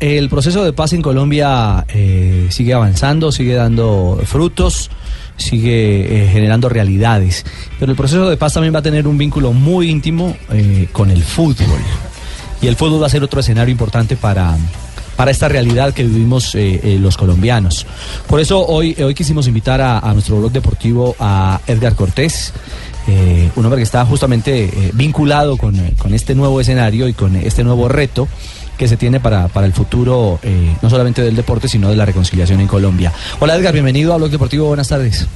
El proceso de paz en Colombia eh, sigue avanzando, sigue dando frutos, sigue eh, generando realidades. Pero el proceso de paz también va a tener un vínculo muy íntimo eh, con el fútbol. Y el fútbol va a ser otro escenario importante para, para esta realidad que vivimos los colombianos. Por eso hoy, hoy quisimos invitar a, a nuestro blog deportivo a Edgar Cortés. un hombre que está justamente vinculado con, con este nuevo escenario y con este nuevo reto que se tiene para, para el futuro, eh, no solamente del deporte, sino de la reconciliación en Colombia. Hola Edgar, bienvenido a Blog Deportivo, buenas tardes.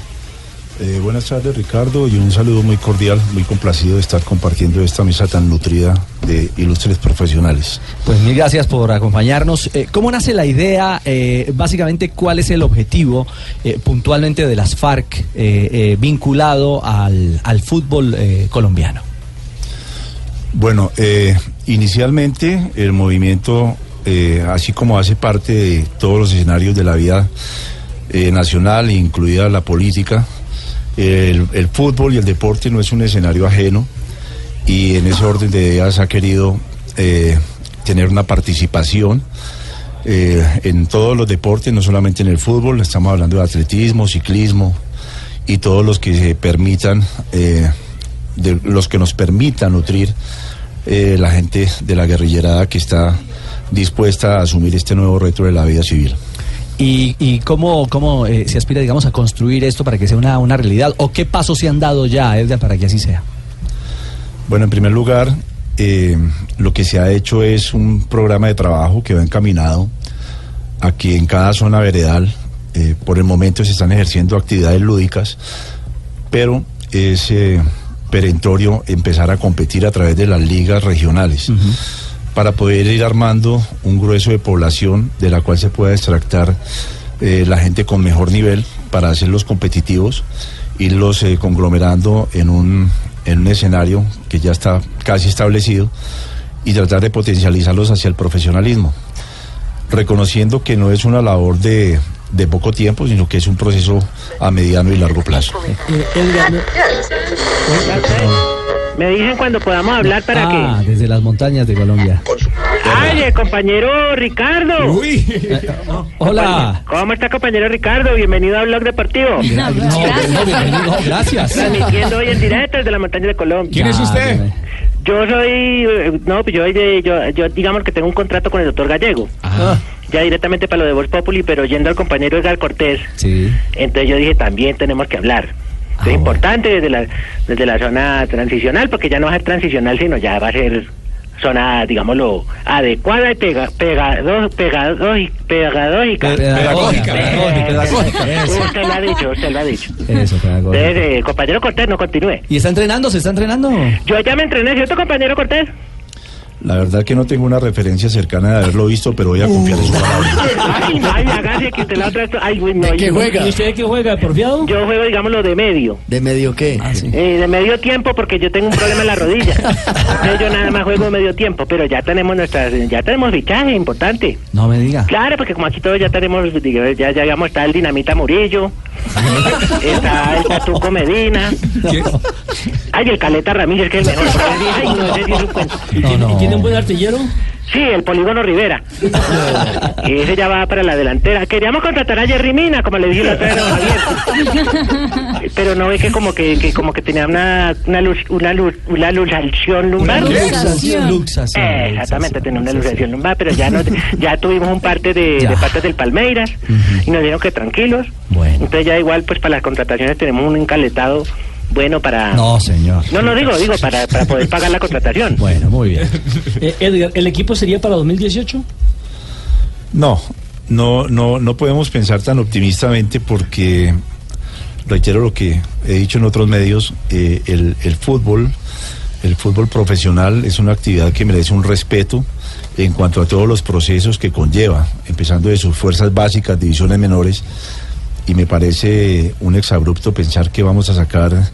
Eh, buenas tardes Ricardo y un saludo muy cordial, muy complacido de estar compartiendo esta mesa tan nutrida de ilustres profesionales. Pues mil gracias por acompañarnos. Eh, ¿Cómo nace la idea? Eh, básicamente, ¿cuál es el objetivo puntualmente de las FARC vinculado al, al fútbol colombiano? Bueno, eh, inicialmente el movimiento, eh, así como hace parte de todos los escenarios de la vida eh, nacional, incluida la política, el, fútbol y el deporte no es un escenario ajeno y en ese orden de ideas ha querido tener una participación en todos los deportes, no solamente en el fútbol, estamos hablando de atletismo, ciclismo y todos los que se permitan, de los que nos permitan nutrir eh, la gente de la guerrillerada que está dispuesta a asumir este nuevo reto de la vida civil. ¿Y, y cómo, cómo eh, se aspira, digamos, a construir esto para que sea una, una realidad? ¿O qué pasos se han dado ya, Edgar, para que así sea? Bueno, en primer lugar, eh, lo que se ha hecho es un programa de trabajo que va encaminado a que en cada zona veredal, por el momento se están ejerciendo actividades lúdicas, pero es perentorio empezar a competir a través de las ligas regionales para poder ir armando un grueso de población de la cual se pueda extractar eh, la gente con mejor nivel para hacerlos competitivos, irlos eh, conglomerando en un, en un escenario que ya está casi establecido y tratar de potencializarlos hacia el profesionalismo, reconociendo que no es una labor de, de poco tiempo, sino que es un proceso a mediano y largo plazo. Me dicen cuando podamos hablar para ah, que... desde las montañas de Colombia. ¡Ay, el compañero Ricardo! Hola. ¿Cómo está, compañero Ricardo? Bienvenido a Blog Deportivo. No, no, bienvenido, gracias. Transmitiendo hoy en directo desde la montaña de Colombia. ¿Quién es usted? Yo soy... eh, No, pues yo, soy de- yo, yo digamos que tengo un contrato con el doctor Gallego. Ah, Ya directamente para lo de Voz Populi, pero yendo al compañero Edgar Cortés. sí. Entonces yo dije, también tenemos que hablar. Ah, es bueno. importante desde la, desde la zona transicional, porque ya no va a ser transicional, sino ya va a ser zona, digámoslo, adecuada y pega, pegado, pegado, pedagógica. Pedagógica, pedagógica, pedagógica. Usted lo ha dicho, usted lo ha dicho. eso, pedagógica. Entonces, eh, compañero Cortés, no continúe. ¿Y está entrenando? ¿Se está entrenando? Yo ya me entrené, ¿cierto, compañero Cortés? La verdad que no tengo una referencia cercana de haberlo visto, pero voy a confiar en su palabra. Ay, ay, hágase que usted la otra... Ay, güey, no, yo, ¿Y usted de qué juega? ¿Porfiado? yo juego, digámoslo, de medio. ¿De medio qué? Ah, sí. Eh, de medio tiempo porque yo tengo un problema en la rodilla. Entonces yo nada más juego medio tiempo, pero ya tenemos nuestras, ya tenemos fichaje importante. No me diga. Claro, porque como aquí todos ya tenemos, digo, ya, ya digamos, está el Dinamita Murillo, está el Tatuco Medina, ay, el Caleta Ramírez, que es el mejor. Ay, no sé si es un cuento. No, no. ¿Tiene un buen artillero? Sí, el Polígono Rivera. Y ese ya va para la delantera. Queríamos contratar a Jerry Mina, como le dije la otra vez a. Pero no ve que como que, que como que tenía una, una luz, una luz, una luxación lumbar. Luxación. Luxación. Eh, exactamente, tenía una luxación lumbar, pero ya no, ya tuvimos un parte de, de partes del Palmeiras y nos dijeron que tranquilos. Bueno. Entonces ya igual pues para las contrataciones tenemos un encaletado bueno para... No, señor. no, no digo, digo, para, para poder pagar la contratación. Bueno, muy bien. Eh, Edgar, ¿el equipo sería para 2018? No, no, no, no podemos pensar tan optimistamente porque, reitero lo que he dicho en otros medios, eh, el, el fútbol El fútbol profesional es una actividad que merece un respeto en cuanto a todos los procesos que conlleva, empezando de sus fuerzas básicas, divisiones menores, y me parece un exabrupto pensar que vamos a sacar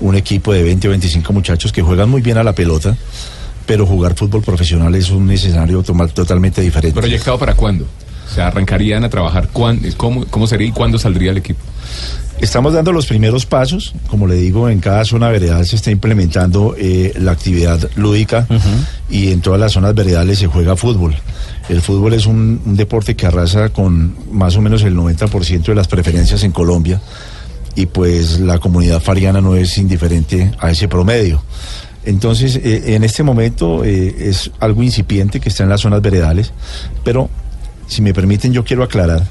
un equipo de 20 o 25 muchachos que juegan muy bien a la pelota, pero jugar fútbol profesional es un escenario totalmente diferente. ¿Proyectado para cuándo? O sea, arrancarían a trabajar, ¿cuán- cómo, ¿cómo sería y cuándo saldría el equipo? Estamos dando los primeros pasos, como le digo, en cada zona veredal se está implementando eh, la actividad lúdica y en todas las zonas veredales se juega fútbol. El fútbol es un, un deporte que arrasa con más o menos el 90% de las preferencias en Colombia y pues la comunidad fariana no es indiferente a ese promedio. Entonces, eh, en este momento eh, es algo incipiente que está en las zonas veredales, pero si me permiten yo quiero aclarar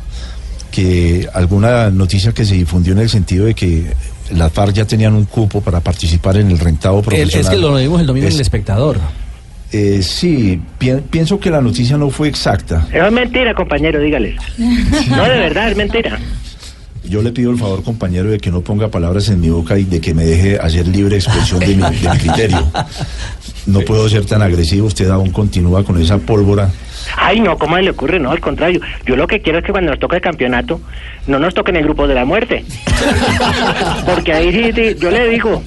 que alguna noticia que se difundió en el sentido de que las FARC ya tenían un cupo para participar en el rentado profesional. es que lo vimos el domingo en el espectador. Eh, sí, pi- pienso que la noticia no fue exacta. Es mentira, compañero, dígales. No, de verdad, es mentira. Yo le pido el favor, compañero, de que no ponga palabras en mi boca y de que me deje hacer libre expresión de mi, de mi criterio. No puedo ser tan agresivo, usted aún continúa con esa pólvora. Ay, no, ¿cómo le ocurre? No, al contrario. Yo lo que quiero es que cuando nos toque el campeonato, no nos toque en el grupo de la muerte. Porque ahí sí, sí, yo le digo.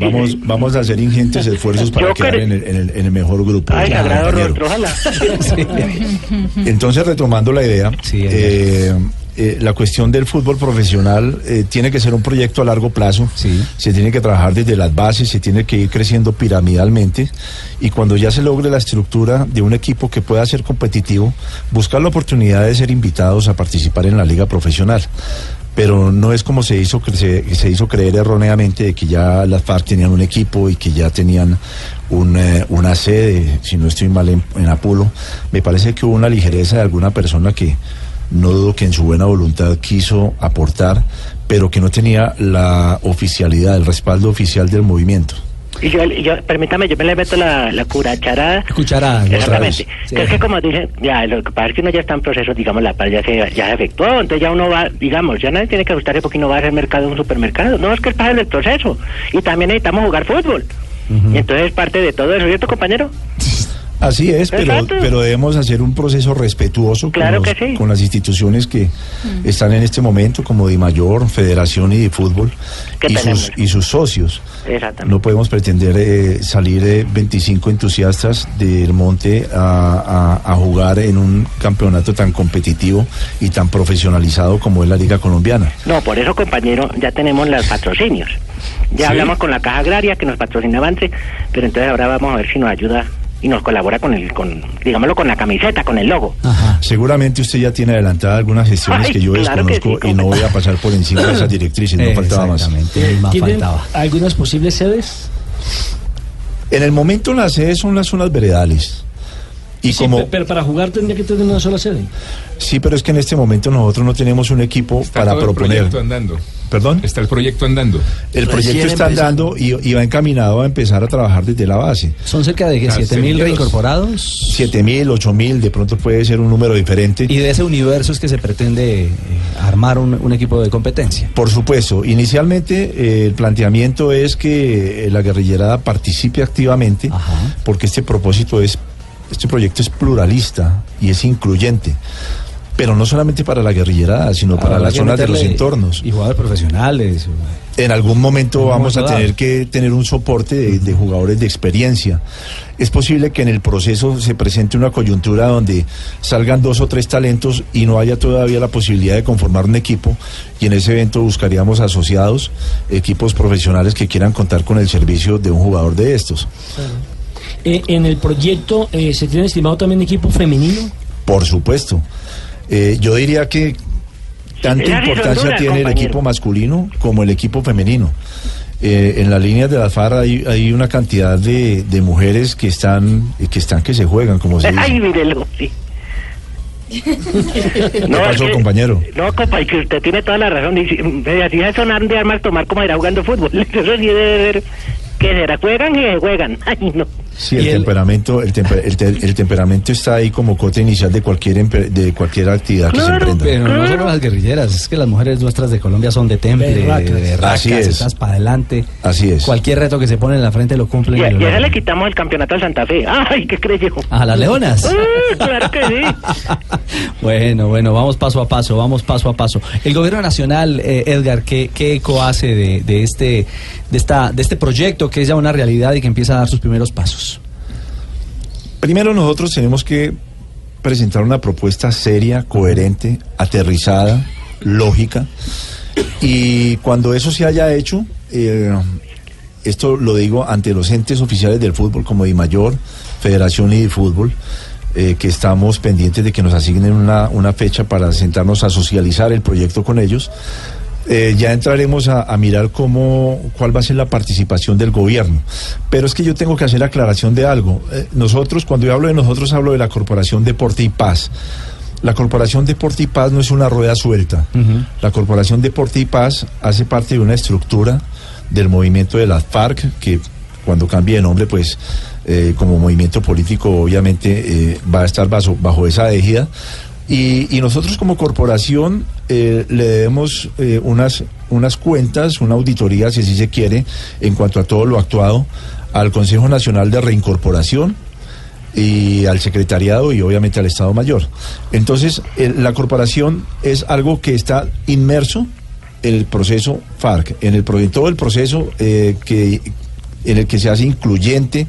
Vamos, vamos a hacer ingentes esfuerzos para Yo quedar en el, en el- en el mejor grupo. Ay, Claro, rostro, ojalá. Entonces, retomando la idea, Sí, eh, eh, la cuestión del fútbol profesional eh, tiene que ser un proyecto a largo plazo. Sí. Se tiene que trabajar desde las bases, se tiene que ir creciendo piramidalmente y cuando ya se logre la estructura de un equipo que pueda ser competitivo, buscar la oportunidad de ser invitados a participar en la liga profesional. Pero no es como se hizo, se, se hizo creer erróneamente de que ya las FARC tenían un equipo y que ya tenían un, eh, una sede, si no estoy mal en, en Apulo. Me parece que hubo una ligereza de alguna persona que no dudo que en su buena voluntad quiso aportar, pero que no tenía la oficialidad, el respaldo oficial del movimiento. Y yo, yo, permítame, yo me le meto la, la curacharada. Cucharada, Exactamente. Sí. Que es que como dicen, ya, lo que pasa es que uno ya está en proceso, digamos, la paz ya se, ya se efectuó, entonces ya uno va, digamos, ya nadie tiene que ajustarse porque uno va a hacer mercado en un supermercado. No, es que es parte del proceso. Y también necesitamos jugar fútbol. Y entonces es parte de todo eso, ¿cierto, compañero? Así es, pero, pero debemos hacer un proceso respetuoso Claro con, los- que sí. con las instituciones que están en este momento, como Dimayor, Federación y de Fútbol, ¿Qué y tenemos? sus, y sus socios. Exactamente. No podemos pretender eh, salir eh, 25 entusiastas del monte a, a- a jugar en un campeonato tan competitivo y tan profesionalizado como es la Liga Colombiana. No, por eso, compañero, ya tenemos los patrocinios. Ya ¿Sí? hablamos con la Caja Agraria que nos patrocina Avance, pero entonces ahora vamos a ver si nos ayuda y nos colabora con el, con, digámoslo, con la camiseta, con el logo. Ajá. Seguramente usted ya tiene adelantadas algunas gestiones Ay, que yo claro que desconozco sí, y no voy a pasar por encima de esas directrices, no faltaba más. Exactamente, más ¿Tienen faltaba. algunas posibles sedes? En el momento las sedes son las zonas veredales. Y Sí, como pe- pero para jugar tendría que tener una sola sede. sí, pero es que en este momento nosotros no tenemos un equipo Está para todo el proponer. proyecto andando. Perdón. Está el proyecto andando. El proyecto está andando y, y va encaminado a empezar a trabar desde la base. Son cerca de Ah, 7 mil semilleros. reincorporados. Siete mil, ocho mil, de pronto puede ser un número diferente. Y de ese universo es que se pretende eh, armar un, un equipo de competencia. Por supuesto, inicialmente eh, el planteamiento es que eh, la guerrillerada participe activamente, Ajá. porque este propósito es, este proyecto es pluralista y es incluyente, pero no solamente para la guerrillerada, sino para Habrá las zonas de los entornos. Y jugadores profesionales. En algún momento En vamos a tener dado. que tener un soporte de, de jugadores de experiencia. Es posible que en el proceso se presente una coyuntura donde salgan dos o tres talentos y no haya todavía la posibilidad de conformar un equipo y en ese evento buscaríamos asociados, equipos profesionales que quieran contar con el servicio de un jugador de estos. Eh, en el proyecto eh, se tiene estimado también equipo femenino. Por supuesto. Eh, yo diría que tanta importancia tiene el equipo masculino como el equipo femenino. Eh, en las líneas de la FAR hay, hay una cantidad de, de mujeres que están, que están que se juegan, como se Ay, dice. mírelo, sí. ¿Qué No, pasó, que- compañero? No, compa, que usted tiene toda la razón. Y si- me hacía sonar de armas tomar como era jugando fútbol. Eso sí debe ver que será. Juegan y juegan. Ay, no. Sí, el el- temperamento, el, temper- el, te- el temperamento está ahí como cota inicial de cualquier empe- de cualquier actividad que se Claro, emprenda. Pero no solo las guerrilleras, es que las mujeres nuestras de Colombia son de temple, de, Berracas. de berracas, Así es. estás para adelante. Así es. Cualquier reto que se pone en la frente lo cumplen. Y, a- y le quitamos el campeonato al Santa Fe. Ay, ¿qué creyó? A las leonas. Ah, claro que sí. bueno, bueno, vamos paso a paso, vamos paso a paso. El gobierno nacional, eh, Edgar, ¿qué, qué eco hace de, de este, de, esta, de este proyecto que es ya una realidad y que empieza a dar sus primeros pasos? Primero nosotros tenemos que presentar una propuesta seria, coherente, aterrizada, lógica. Y cuando eso se haya hecho, eh, esto lo digo ante los entes oficiales del fútbol como Mayor, Federación y de Fútbol, eh, que estamos pendientes de que nos asignen una fecha para sentarnos a socializar el proyecto con ellos. Eh, ya entraremos a, a mirar cómo, cuál va a ser la participación del gobierno. Pero es que yo tengo que hacer la aclaración de algo. Eh, nosotros, cuando yo hablo de nosotros, hablo de la Corporación Deporte y Paz. La Corporación Deporte y Paz no es una rueda suelta. La Corporación Deporte y Paz hace parte de una estructura del movimiento de las FARC, que cuando cambie de nombre, pues eh, como movimiento político, obviamente va a estar bajo, bajo esa égida. Y, nosotros como corporación eh, le debemos eh, unas, unas cuentas, una auditoría, si así se quiere, en cuanto a todo lo actuado al Consejo Nacional de Reincorporación y al secretariado y obviamente al Estado Mayor. Entonces, el- la corporación es algo que está inmerso en el proceso FARC, en, el, en todo el proceso eh, que en el que se hace incluyente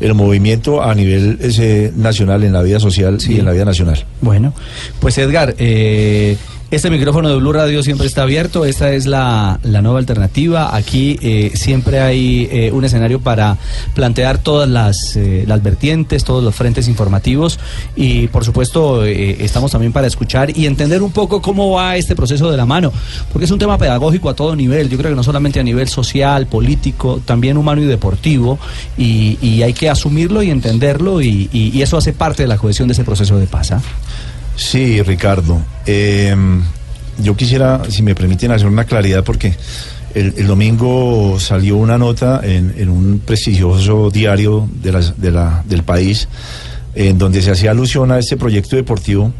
el movimiento a nivel ese, nacional en la vida social y en la vida nacional. Bueno, pues Edgar, eh, este micrófono de Blue Radio siempre está abierto, esta es la, la nueva alternativa, aquí eh, siempre hay eh, un escenario para plantear todas las, eh, las vertientes, todos los frentes informativos. Y por supuesto eh, estamos también para escuchar y entender un poco cómo va este proceso de la mano, porque es un tema pedagógico a todo nivel, yo creo que no solamente a nivel social, político, también humano y deportivo. Y, y hay que asumirlo y entenderlo y, y- y eso hace parte de la cohesión de ese proceso de paz. Sí, Ricardo. Eh, yo quisiera, si me permiten, hacer una claridad porque el, domingo salió una nota en, un prestigioso diario de la- del país en donde se hacía alusión a este proyecto deportivo,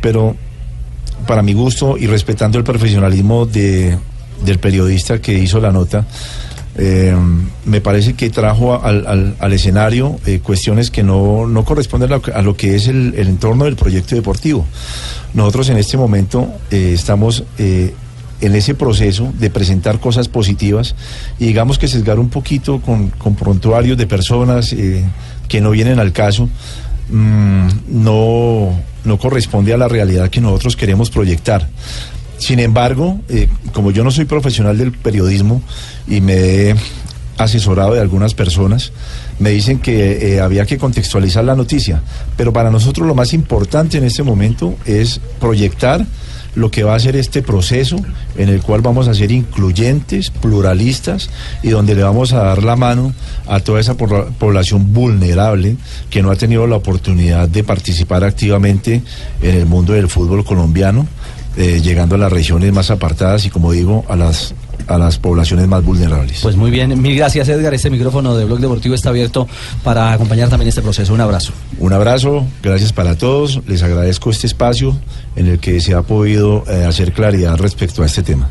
pero para mi gusto y respetando el profesionalismo de, del periodista que hizo la nota, eh, me parece que trajo al, al- escenario eh, cuestiones que no, no corresponden a lo, que- es el, entorno del proyecto deportivo. Nosotros en este momento eh, estamos eh, en ese proceso de presentar cosas positivas y digamos que sesgar un poquito con, con prontuarios de personas que no vienen al caso, mm, no, no corresponde a la realidad que nosotros queremos proyectar. Sin embargo, eh, como yo no soy profesional del periodismo y me he asesorado de algunas personas, me dicen que eh, había que contextualizar la noticia. Pero para nosotros lo más importante en este momento es proyectar lo que va a ser este proceso en el cual vamos a ser incluyentes, pluralistas y donde le vamos a dar la mano a toda esa pobla- población vulnerable que no ha tenido la oportunidad de participar activamente en el mundo del fútbol colombiano, eh, llegando a las regiones más apartadas y como digo, a las, a las poblaciones más vulnerables. Pues muy bien, mil gracias Edgar. Este micrófono de Blog Deportivo está abierto para acompañar también este proceso. Un abrazo. Un abrazo, gracias para todos, les agradezco este espacio en el que se ha podido eh, hacer claridad respecto a este tema.